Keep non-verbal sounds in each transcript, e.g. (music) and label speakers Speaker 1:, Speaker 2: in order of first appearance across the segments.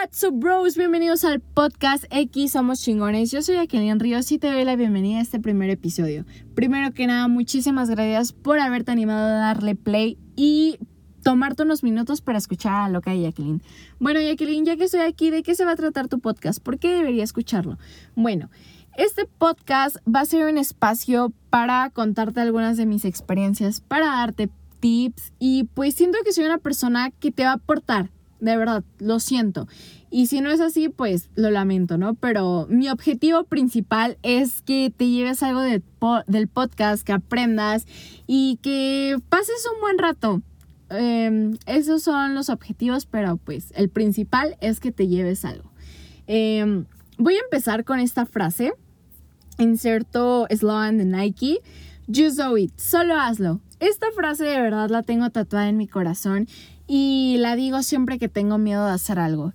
Speaker 1: What's up, bros? Bienvenidos al podcast X Somos Chingones. Yo soy Aquelian Ríos y te doy la bienvenida a este primer episodio. Primero que nada, muchísimas gracias por haberte animado a darle play y tomarte unos minutos para escuchar a lo que hay Jacqueline. Bueno, Jacqueline, ya que estoy aquí, ¿de qué se va a tratar tu podcast? ¿Por qué debería escucharlo? Bueno, este podcast va a ser un espacio para contarte algunas de mis experiencias, para darte tips y pues siento que soy una persona que te va a aportar de verdad, lo siento. Y si no es así, pues lo lamento, ¿no? Pero mi objetivo principal es que te lleves algo del podcast, que aprendas y que pases un buen rato. Em, esos son los objetivos, pero pues el principal es que te lleves algo. Em, voy a empezar con esta frase. Inserto slogan de Nike. Just do it. Solo hazlo. Esta frase de verdad la tengo tatuada en mi corazón y la digo siempre que tengo miedo de hacer algo.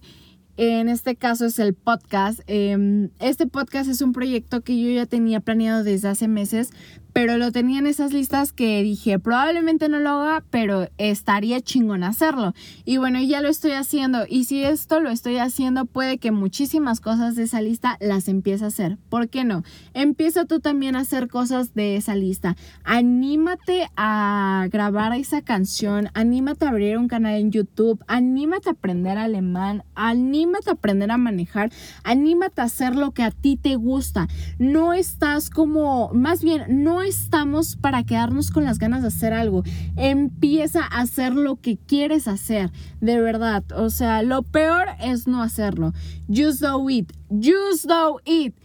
Speaker 1: En este caso es el podcast. Em, este podcast es un proyecto que yo ya tenía planeado desde hace meses, pero lo tenía en esas listas que dije, probablemente no lo haga, pero estaría chingón hacerlo. Y bueno, ya lo estoy haciendo. Y si esto lo estoy haciendo, puede que muchísimas cosas de esa lista las empiece a hacer. ¿Por qué no? Empieza tú también a hacer cosas de esa lista. Anímate a grabar esa canción, anímate a abrir un canal en YouTube, anímate a aprender alemán, anímate a aprender a manejar, anímate a hacer lo que a ti te gusta. No estás como, más bien, no estamos para quedarnos con las ganas de hacer algo. Empieza a hacer lo que quieres hacer, de verdad. O sea, lo peor es no hacerlo. Just do it. Just do it.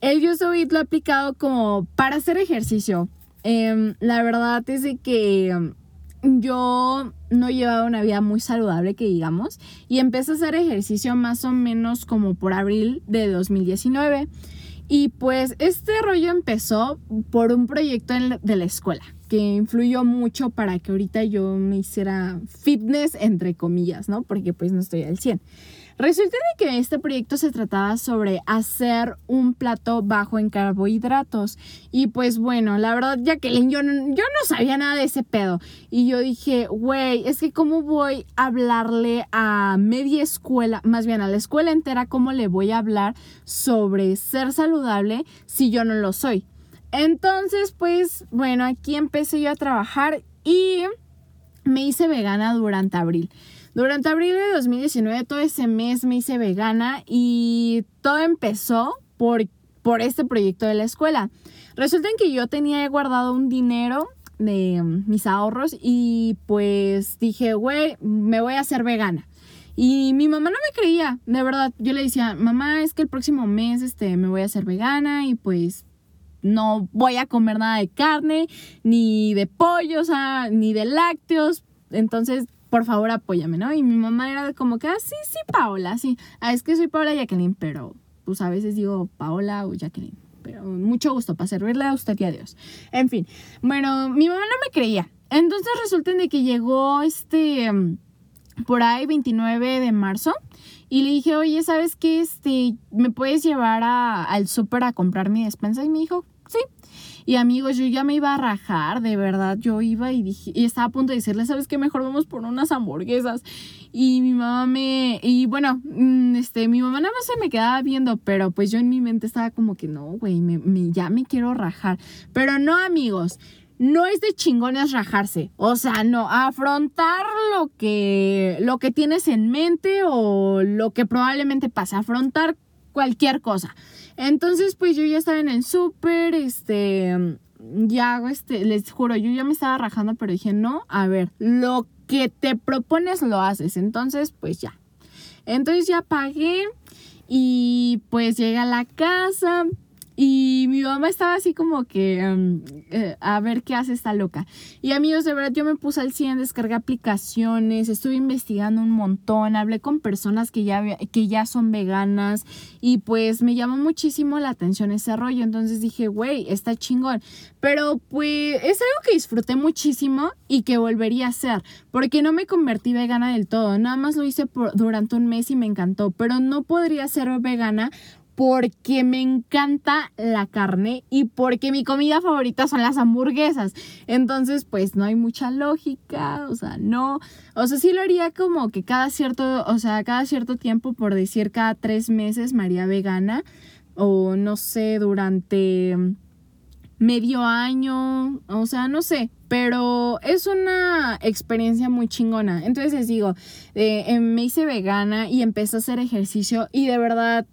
Speaker 1: El just do it lo he aplicado como para hacer ejercicio. Em, la verdad es de que em, yo no llevaba una vida muy saludable, que digamos, y empecé a hacer ejercicio más o menos como por abril de 2019. Y pues este rollo empezó por un proyecto de la escuela que influyó mucho para que ahorita yo me hiciera fitness entre comillas, ¿no? Porque pues no estoy al 100. Resulta de que este proyecto se trataba sobre hacer un plato bajo en carbohidratos. Y pues bueno, la verdad, Jacqueline, yo, yo no sabía nada de ese pedo. Y yo dije, güey, es que cómo voy a hablarle a media escuela, más bien a la escuela entera, cómo le voy a hablar sobre ser saludable si yo no lo soy. Entonces, pues bueno, aquí empecé yo a trabajar y me hice vegana durante abril. Durante abril de 2019, todo ese mes me hice vegana y todo empezó por, por este proyecto de la escuela. Resulta que yo tenía guardado un dinero de mis ahorros y pues dije, güey, me voy a hacer vegana. Y mi mamá no me creía, de verdad. Yo le decía, mamá, es que el próximo mes este, me voy a hacer vegana y pues no voy a comer nada de carne, ni de pollo, o sea, ni de lácteos. Entonces por favor apóyame, ¿no? Y mi mamá era como que, ah, sí, sí, Paola, sí. Ah, es que soy Paola Jacqueline, pero pues a veces digo Paola o Jacqueline. Pero mucho gusto para servirle a usted y a Dios. En fin, bueno, mi mamá no me creía. Entonces resulta de que llegó este, por ahí 29 de marzo. Y le dije, oye, ¿sabes qué? Este, ¿me puedes llevar al súper a comprar mi despensa? Y me dijo, sí. Y amigos, yo ya me iba a rajar, de verdad, yo iba y dije, y estaba a punto de decirle, ¿sabes qué? Mejor vamos por unas hamburguesas. Y mi mamá me, y bueno, mm, este, mi mamá nada más se me quedaba viendo, pero pues yo en mi mente estaba como que no, güey, me, ya me quiero rajar. Pero no, amigos, no es de chingones rajarse. O sea, no, afrontar lo que, lo que tienes en mente o lo que probablemente pasa. Afrontar cualquier cosa. Entonces, pues yo ya estaba en el súper, este, ya este, les juro, yo ya me estaba rajando, pero dije, no, a ver, lo que te propones lo haces. Entonces, pues ya. Entonces ya pagué y pues llegué a la casa, y mi mamá estaba así como que em, eh, a ver qué hace esta loca. Y amigos, de verdad yo me puse al 100, descargué aplicaciones, estuve investigando un montón, hablé con personas que ya, que ya son veganas y pues me llamó muchísimo la atención ese rollo. Entonces dije, güey, está chingón. Pero pues es algo que disfruté muchísimo y que volvería a hacer, porque no me convertí vegana del todo, nada más lo hice por, durante un mes y me encantó, pero no podría ser vegana porque me encanta la carne y porque mi comida favorita son las hamburguesas. Entonces, pues no hay mucha lógica, o sea, no. O sea, sí lo haría como que cada cierto, o sea, cada cierto tiempo, por decir cada tres meses, María vegana. O no sé, durante medio año, o sea, no sé, pero es una experiencia muy chingona. Entonces les digo, eh, me hice vegana y empecé a hacer ejercicio y de verdad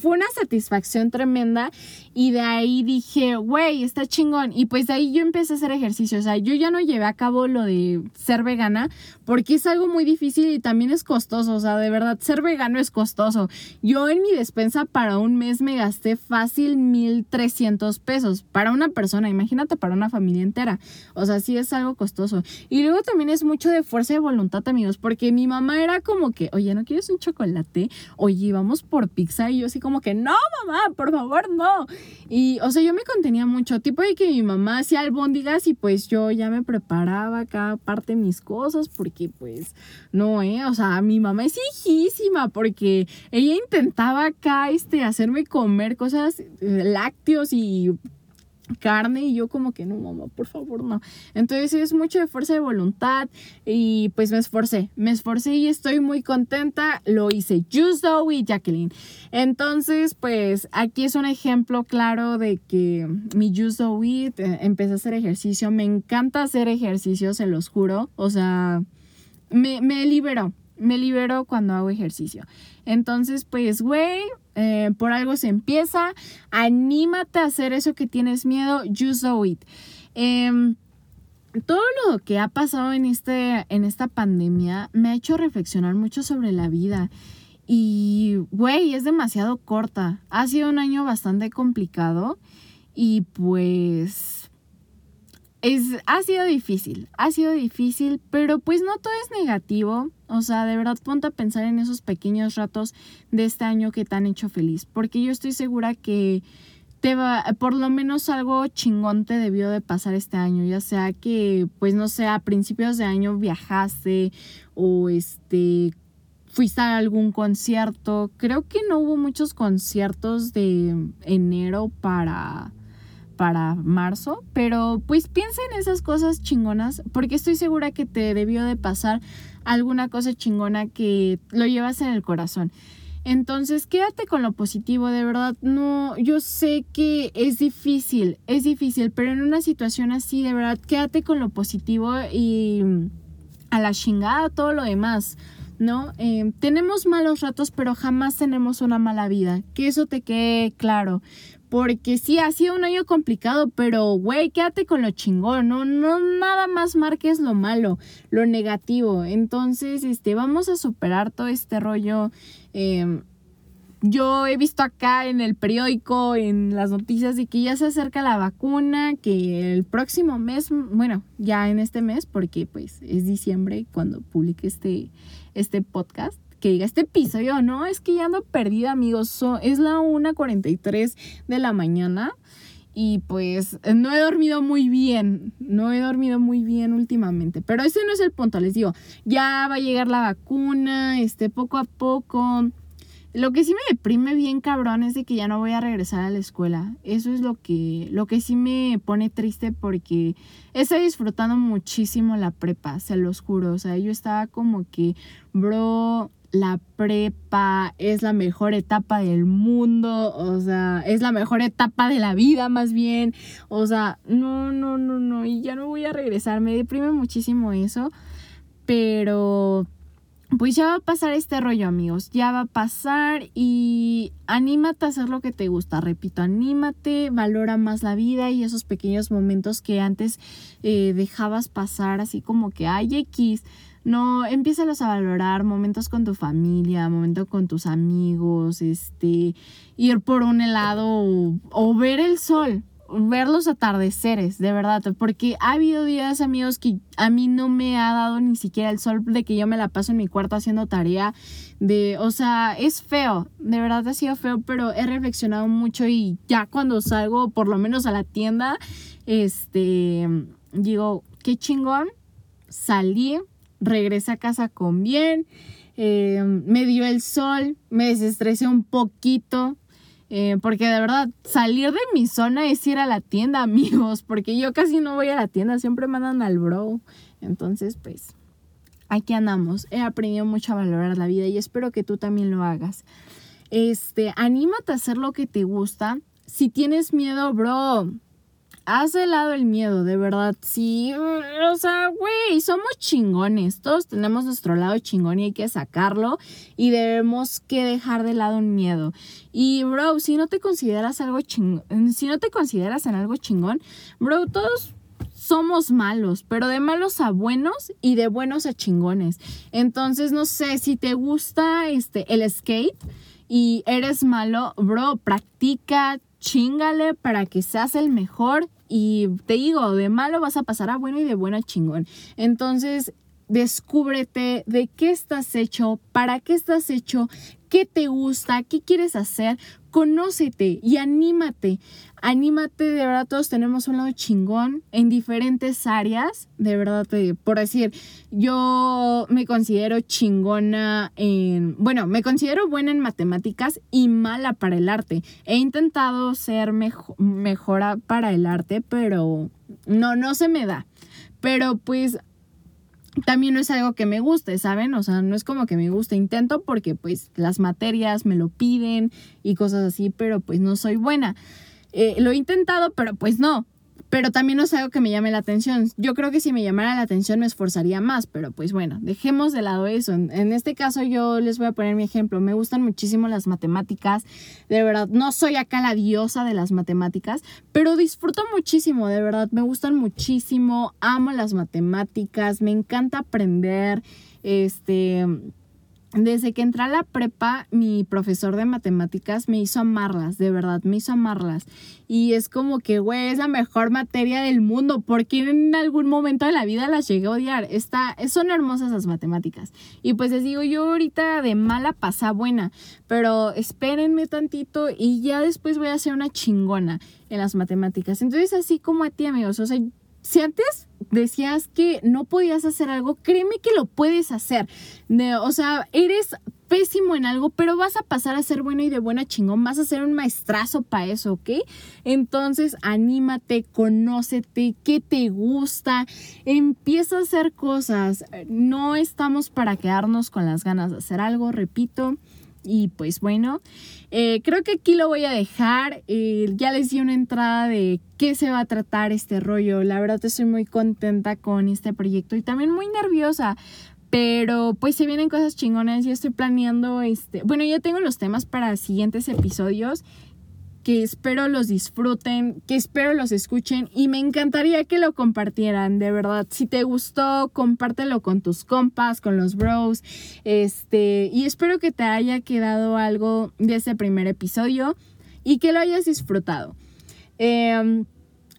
Speaker 1: fue una satisfacción tremenda y de ahí dije, güey, está chingón. Y pues de ahí yo empecé a hacer ejercicio. O sea, yo ya no llevé a cabo lo de ser vegana porque es algo muy difícil y también es costoso. O sea, de verdad, ser vegano es costoso. Yo en mi despensa para un mes me gasté fácil 1.300 pesos para una persona. Imagínate para una familia entera. O sea, sí es algo costoso. Y luego también es mucho de fuerza de voluntad, amigos, porque mi mamá era como que, oye, ¿no quieres un chocolate? Oye, vamos por pizza. Y yo así como que, no, mamá, por favor, no. Y, o sea, yo me contenía mucho, tipo de que mi mamá hacía albóndigas y pues yo ya me preparaba cada parte de mis cosas porque pues no, ¿eh? O sea, mi mamá es hijísima porque ella intentaba acá, este, hacerme comer cosas eh, lácteos y carne y yo como que no, mamá, por favor, no. Entonces es mucho de fuerza de voluntad y pues me esforcé, me esforcé y estoy muy contenta, lo hice Just Do It, Jacqueline. Entonces, pues aquí es un ejemplo claro de que mi Just Do It, eh, empecé a hacer ejercicio, me encanta hacer ejercicio, se los juro, o sea, me, me liberó, me libero cuando hago ejercicio. Entonces, pues, güey, eh, por algo se empieza. Anímate a hacer eso que tienes miedo. Just do it. Todo lo que ha pasado en, este, en esta pandemia me ha hecho reflexionar mucho sobre la vida. Y, güey, es demasiado corta. Ha sido un año bastante complicado. Y pues es, ha sido difícil, ha sido difícil, pero pues no todo es negativo. O sea, de verdad ponte a pensar en esos pequeños ratos de este año que te han hecho feliz, porque yo estoy segura que te va, por lo menos algo chingón te debió de pasar este año, ya sea que, pues no sé, a principios de año viajaste o este fuiste a algún concierto. Creo que no hubo muchos conciertos de enero para para marzo, pero pues piensa en esas cosas chingonas, porque estoy segura que te debió de pasar alguna cosa chingona que lo llevas en el corazón. Entonces, quédate con lo positivo, de verdad. No, yo sé que es difícil, es difícil, pero en una situación así, de verdad, quédate con lo positivo y a la chingada todo lo demás. ¿no? Eh, tenemos malos ratos, pero jamás tenemos una mala vida. Que eso te quede claro. Porque sí, ha sido un año complicado, pero güey, quédate con lo chingón, ¿no? No nada más marques lo malo, lo negativo. Entonces, este, vamos a superar todo este rollo. Em, yo he visto acá en el periódico, en las noticias, de que ya se acerca la vacuna, que el próximo mes, bueno, ya en este mes, porque pues es diciembre cuando publique este, este podcast, que diga este episodio, no, es que ya ando perdida, amigos. es la 1.43 de la mañana y pues no he dormido muy bien, no he dormido muy bien últimamente, pero ese no es el punto, les digo, ya va a llegar la vacuna, este, poco a poco. Lo que sí me deprime bien cabrón es de que ya no voy a regresar a la escuela. Eso es lo que, lo que sí me pone triste porque estoy disfrutando muchísimo la prepa, se los juro. O sea, yo estaba como que, bro, la prepa es la mejor etapa del mundo, o sea, es la mejor etapa de la vida más bien, o sea, no, no, no, no, y ya no voy a regresar, me deprime muchísimo eso, pero pues ya va a pasar este rollo amigos, ya va a pasar y anímate a hacer lo que te gusta, repito, anímate, valora más la vida y esos pequeños momentos que antes eh, dejabas pasar así como que, ay, X, no, empiézalos a valorar, momentos con tu familia, momentos con tus amigos, este, ir por un helado o, ver el sol, ver los atardeceres, de verdad, porque ha habido días, amigos, que a mí no me ha dado ni siquiera el sol de que yo me la paso en mi cuarto haciendo tarea, de, o sea, es feo, de verdad ha sido feo, pero he reflexionado mucho y ya cuando salgo, por lo menos a la tienda, este, digo, qué chingón, salí, regresé a casa con bien, eh, me dio el sol, me desestresé un poquito, Eh, porque de verdad, salir de mi zona es ir a la tienda, (laughs) amigos, porque yo casi no voy a la tienda, siempre mandan al bro. Entonces, pues, aquí andamos. He aprendido mucho a valorar la vida y espero que tú también lo hagas. Este, anímate a hacer lo que te gusta. Si tienes miedo, bro, haz de lado el miedo, de verdad. Sí, o sea, güey, somos chingones. Todos tenemos nuestro lado chingón y hay que sacarlo. Y debemos que dejar de lado un miedo. Y, bro, si no te consideras algo chingón, si no te consideras en algo chingón, bro, todos somos malos, pero de malos a buenos y de buenos a chingones. Entonces, no sé, si te gusta este, el skate y eres malo, bro, practica, chingale para que seas el mejor y te digo, de malo vas a pasar a bueno y de bueno a chingón. Entonces, descúbrete de qué estás hecho, para qué estás hecho, qué te gusta, qué quieres hacer, conócete y anímate. Anímate, de verdad todos tenemos un lado chingón en diferentes áreas, de verdad, por decir, yo me considero chingona en, bueno, me considero buena en matemáticas y mala para el arte. He intentado ser mejor, mejora para el arte, pero no, no se me da. Pero pues también no es algo que me guste, ¿saben? O sea, no es como que me guste, intento porque pues las materias me lo piden y cosas así, pero pues no soy buena. Eh, lo he intentado, pero pues no pero también no es algo que me llame la atención. Yo creo que si me llamara la atención me esforzaría más, pero pues bueno, dejemos de lado eso. En, este caso yo les voy a poner mi ejemplo. Me gustan muchísimo las matemáticas, de verdad, no soy acá la diosa de las matemáticas, pero disfruto muchísimo, de verdad, me gustan muchísimo, amo las matemáticas, me encanta aprender, este desde que entré a la prepa, mi profesor de matemáticas me hizo amarlas, de verdad, me hizo amarlas. Y es como que, güey, es la mejor materia del mundo, porque en algún momento de la vida las llegué a odiar. Está, son hermosas las matemáticas. Y pues les digo, yo ahorita de mala pasa buena, pero espérenme tantito y ya después voy a ser una chingona en las matemáticas. Entonces, así como a ti, amigos, o sea, si antes decías que no podías hacer algo, créeme que lo puedes hacer. o sea, eres pésimo en algo, pero vas a pasar a ser bueno y de buena chingón, vas a ser un maestrazo para eso, ¿ok? Entonces, anímate, conócete, qué te gusta, empieza a hacer cosas. No estamos para quedarnos con las ganas de hacer algo, repito. Y pues bueno, eh, creo que aquí lo voy a dejar. Eh, ya les di una entrada de qué se va a tratar este rollo. La verdad estoy muy contenta con este proyecto y también muy nerviosa. Pero pues se vienen cosas chingonas. Yo estoy planeando este. Bueno, ya tengo los temas para siguientes episodios que espero los disfruten, que espero los escuchen y me encantaría que lo compartieran, de verdad. Si te gustó, compártelo con tus compas, con los bros, este, y espero que te haya quedado algo de ese primer episodio y que lo hayas disfrutado. Em,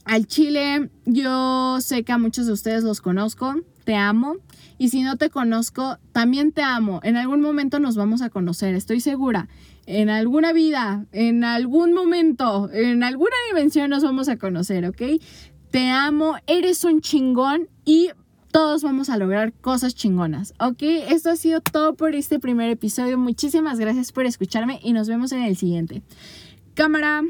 Speaker 1: al Chile, yo sé que a muchos de ustedes los conozco, te amo. Y si no te conozco, también te amo. En algún momento nos vamos a conocer, estoy segura en alguna vida, en algún momento, en alguna dimensión nos vamos a conocer, ¿ok? Te amo, eres un chingón y todos vamos a lograr cosas chingonas, ¿ok? Esto ha sido todo por este primer episodio. Muchísimas gracias por escucharme y nos vemos en el siguiente. Cámara.